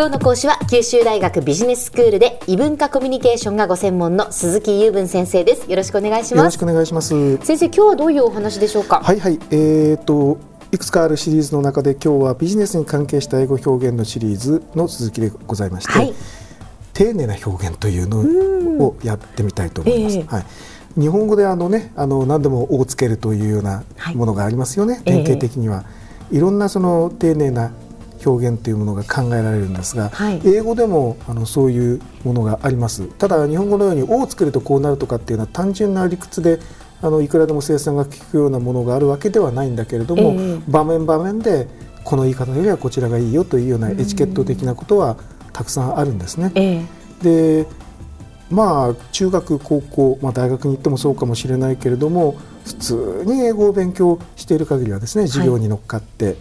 今日の講師は九州大学ビジネススクールで異文化コミュニケーションがご専門の鈴木雄文先生です。よろしくお願いします。よろしくお願いします。先生今日はどういうお話でしょうか？はいはい。えーといくつかあるシリーズの中で今日はビジネスに関係した英語表現のシリーズの続きでございまして、はい、丁寧な表現というのをやってみたいと思います。えー、はい。日本語であのねあの何でも「を」つけるというようなものがありますよね、はい、典型的には、えー、いろんなその丁寧な表現というものが考えられるんですが、はい、英語でもあのそういうものがあります。ただ日本語のように「を」をつけるとこうなるとかっていうのは単純な理屈であのいくらでも生産が効くようなものがあるわけではないんだけれども、えー、場面場面でこの言い方よりはこちらがいいよというようなエチケット的なことはたくさんあるんですね。えー、でまあ中学高校、まあ、大学に行ってもそうかもしれないけれども普通に英語を勉強している限りはですね授業に乗っかって、はい、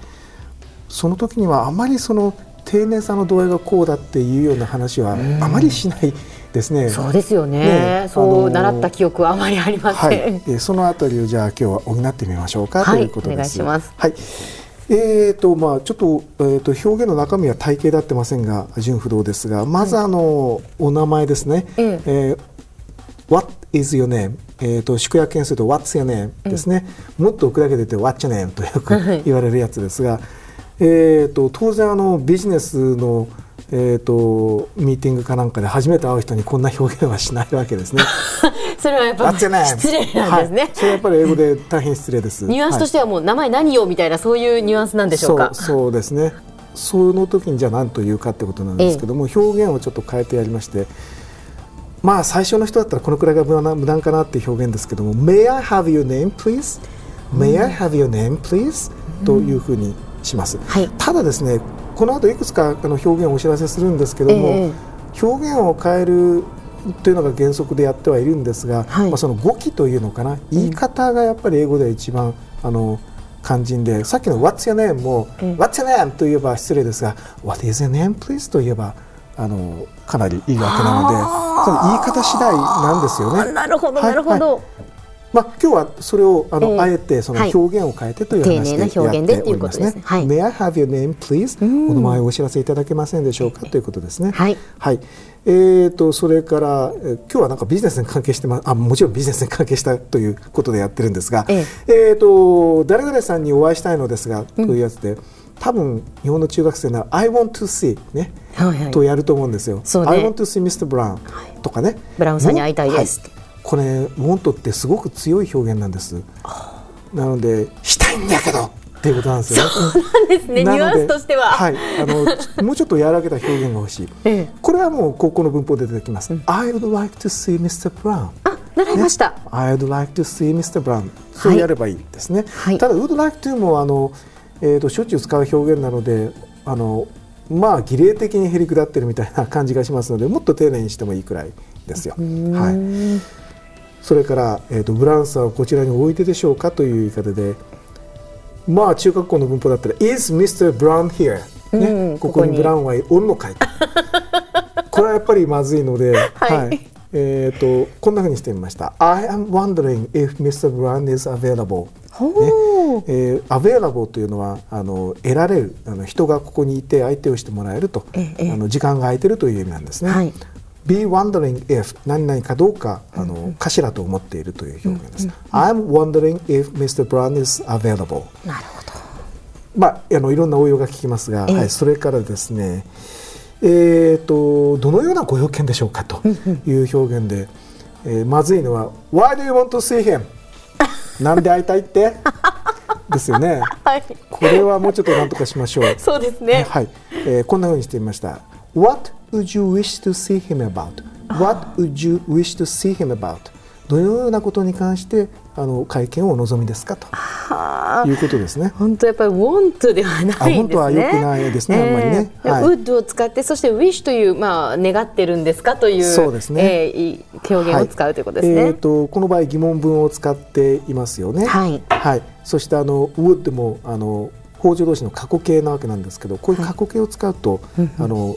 その時にはあまりその丁寧さの度合いがこうだっていうような話はあまりしない。ですね。そうですよね。ねそう習った記憶はあまりありません。はい、えそのあたりをじゃあ今日は補ってみましょうか、はい、ということです。お願いします。はい。えーとまあ、ちょっと,、えーと、表現の中身は体系であってませんが純不動ですがまずあの、お名前ですね、えええー、What is your name? えーと、宿泊件数と What's your name? ですね、もっと奥だけで言って What's your name? とよく言われるやつですが、えーと、当然あのビジネスのえーと、ミーティングかなんかで初めて会う人にこんな表現はしないわけですね。それはやっぱ失礼なんですね、はい、それはやっぱり英語で大変失礼です。ニュアンスとしてはもう名前何よみたいなそういうニュアンスなんでしょうか。そうですね。その時にじゃあ何と言うかってことなんですけども、ええ、表現をちょっと変えてやりまして。まあ最初の人だったらこのくらいが無難かなっていう表現ですけども「May I have your name please?」「May I have your name please?、というふうにします、はい、ただですねこの後いくつかの表現をお知らせするんですけども、えー、表現を変えるというのが原則でやってはいるんですが、はい、まあ、その語気というのかな言い方がやっぱり英語では一番あの肝心でさっきの「What's your name?」も「What's your name?」と言えば失礼ですが「What is your name please?」と言えばあのかなりいいわけなのでその言い方次第なんですよね。なるほど、なるほど、まあ、今日はそれをあの、えー、あえてその表現を変えてという話でやっておりますね。はい、May I have your name, please? お名前をお知らせいただけませんでしょうか？ということですね。はい。はい。えーと、それから、え今日はなんかビジネスに関係してまあもちろんビジネスに関係したということでやってるんですが、えー、えーと誰々さんにお会いしたいのですが、というやつで。多分日本の中学生なら「I want to see ね」はいとやると思うんですよ。ね、I want to see Mr. Brown とかね。ブラウンさんに会いたいです、はいこれモントってすごく強い表現なんです。なのでしたいんだけどっていうことなんですよ、ね、そうなんですね。ニュアンスとしては。はい。あのもうちょっと柔らけた表現が欲しい、ええ、これはもう高校の文法で出てきます、うん、I would like to see Mr. Brown あ習いました、ね、I would like to see Mr. Brown そうやればいいですね、はい、ただ would like to もあの、えーと、しょっちゅう使う表現なのであのまあ儀礼的にへりくだってるみたいな感じがしますのでもっと丁寧にしてもいいくらいですよ。はいそれから、えーと、ブラウンさんをこちらに置いてでしょうかという言い方でまあ中学校の文法だったら「Is Mr. Brown here?、ね、ここにブラウンはおるのかい? 」これはやっぱりまずいので、はい、はい、えーと、こんなふうにしてみました「I am wondering if Mr. Brown is available」ねえー、available というのはあの得られるあの人がここにいて相手をしてもらえると、ええ、あの時間が空いてるという意味なんですね。はい be wondering if 何々かどうかあの、かしらと思っているという表現です。I'm wondering if Mr. Brown is available. なるほど。まあ、あのいろんな応用が聞きますが、はい、それからですね、えーと、どのようなご用件でしょうかという表現で、えー、まずいのは「Why do you want to see him? 」なんで会いたいって？ですよね、はい、これはもうちょっと何とかしましょう。そうですね、はいえー、こんなふうにしてみました。What would you wish to see him about? What would you wish to see him about? どのようなことに関してあの会見をお望みですか？ということですね。本当やっぱり want ではないですね。本当は良くないですね、えー、あんまりね。はい、would を使ってそして wish というまあ願ってるんですかというそうですね、えー、表現を使うということですね。はい、えっ、ー、とこの場合疑問文を使っていますよね。はい。はい。そしてあの would もあの法助動詞の過去形なわけなんですけど、こういう過去形を使うと、はい、あの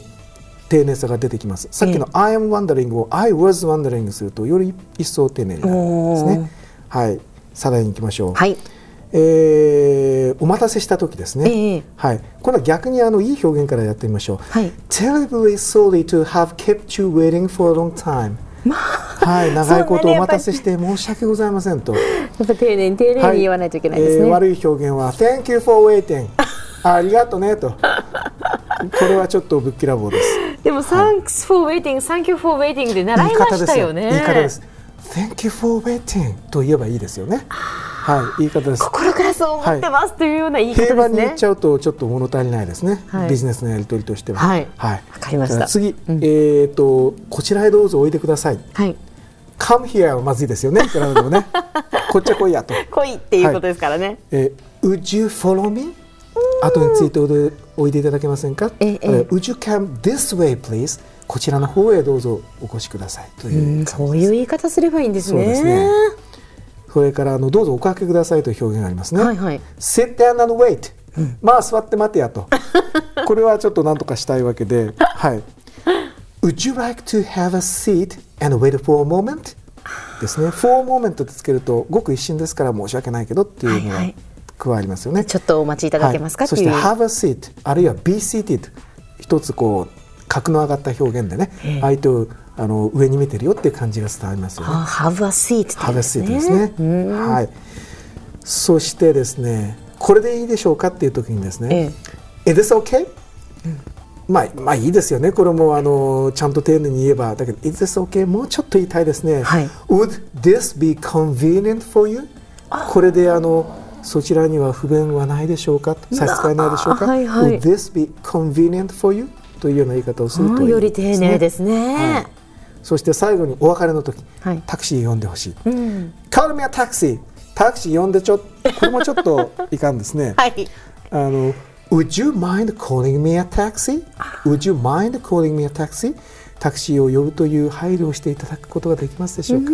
丁寧さが出てきます。さっきの I am wondering を I was wondering するとより一層丁寧になるんですね。はい、さらに行きましょう。はい。えーお待たせした時ですね、ええ。はい、今度は逆にあのいい表現からやってみましょう、はい。Terribly sorry to have kept you waiting for a long time はい、長いことお待たせして申し訳ございませんと、やっぱ丁寧に丁寧に言わないといけないですね、えー悪い表現は Thank you for waiting ありがとねと。これはちょっとぶっきらぼうですでも、Thanks for waiting, Thank you for waiting で習いましたよね。言い方です。よ Thank you for waiting と言えばいいですよね。はい言い方です。心からそう思ってます、というような言い方ですね。平和に言っちゃうとちょっと物足りないですね、はい。ビジネスのやり取りとしては。はい。はい、わかりました。次、えっ、とこちらへどうぞおいでください。はい、Come here はまずいですよね。いくらでもね。こっちは来いやと。来いっていうことですからね、えー Would you follow me? 後についておいでおいただけませんか、ええ。Would you come this way please? こちらの方へどうぞお越しくださいといううんそういう言い方すればいいんですね。そね。それからあのどうぞおかけくださいという表現がありますね、はいはい。Sit down and wait、まあ座って待てやと。これはちょっと何とかしたいわけで。はい。Would you like to have a seat and wait for a moment? ですね。for a moment ってつけるとごく一瞬ですから申し訳ないけどっていうのがはいはい加わりますよね、ちょっとお待ちいただけますか、はい、そして have a seat あるいは be seated 一つこう格の上がった表現でね、ええ相手をあの上に見てるよっていう感じが伝わりますよね。あ Have a seat ってハブですね。はい。そしてですね、これでいいでしょうかっていう時にですね、Is this okay? まあまあいいですよね。これもあのちゃんと丁寧に言えばだけど Is this okay? もうちょっと言いたいですね。はい Would this be convenient for you? これであのそちらには不便はないでしょうか？差し支えないでしょうか、はいはい Would this be convenient for you? というような言い方をするといいです、ね、より丁寧ですねはいそして最後にお別れの時、はいタクシー呼んでほしい。うん、Call me a taxi タクシー呼んでちょこれもちょっといかんですね。はいあの Would you mind calling me a taxi? Would you mind calling me a taxi? タクシーを呼ぶという配慮をしていただくことができますでしょうか？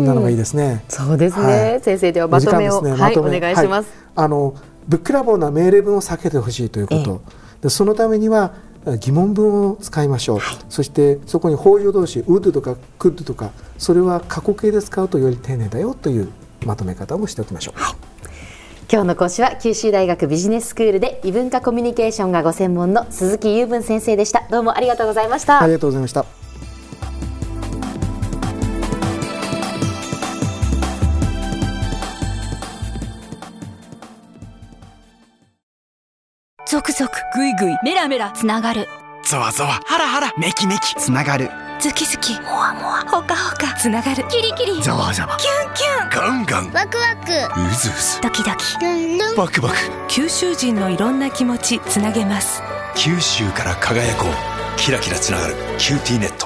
こん。なのがいいですね。そうですね、はい。先生ではまとめを、お時間ですね。はいおまとめ。願いします、はい。あのぶっくらぼうな命令文を避けてほしいということ、でそのためには疑問文を使いましょう、そしてそこに法要動詞 would とか could とかそれは過去形で使うとより丁寧だよというまとめ方もしておきましょう。今日の講師は九州大学ビジネススクールで異文化コミュニケーションがご専門の鈴木雄文先生でした。どうもありがとうございました、ありがとうございました。ゾクゾクグイグイメラメラつながる。ゾワゾワ。ハラハラ。メキメキ。つながる。ズキズキ。モワモワホカホカつながる。キリキリ。ざわざわキュンキュン。ガンガン。ワクワク。うずうず。ドキドキ。ルンルン。バクバク。九州人のいろんな気持ちつなげます。九州から輝こう。キラキラつながる。 QTnet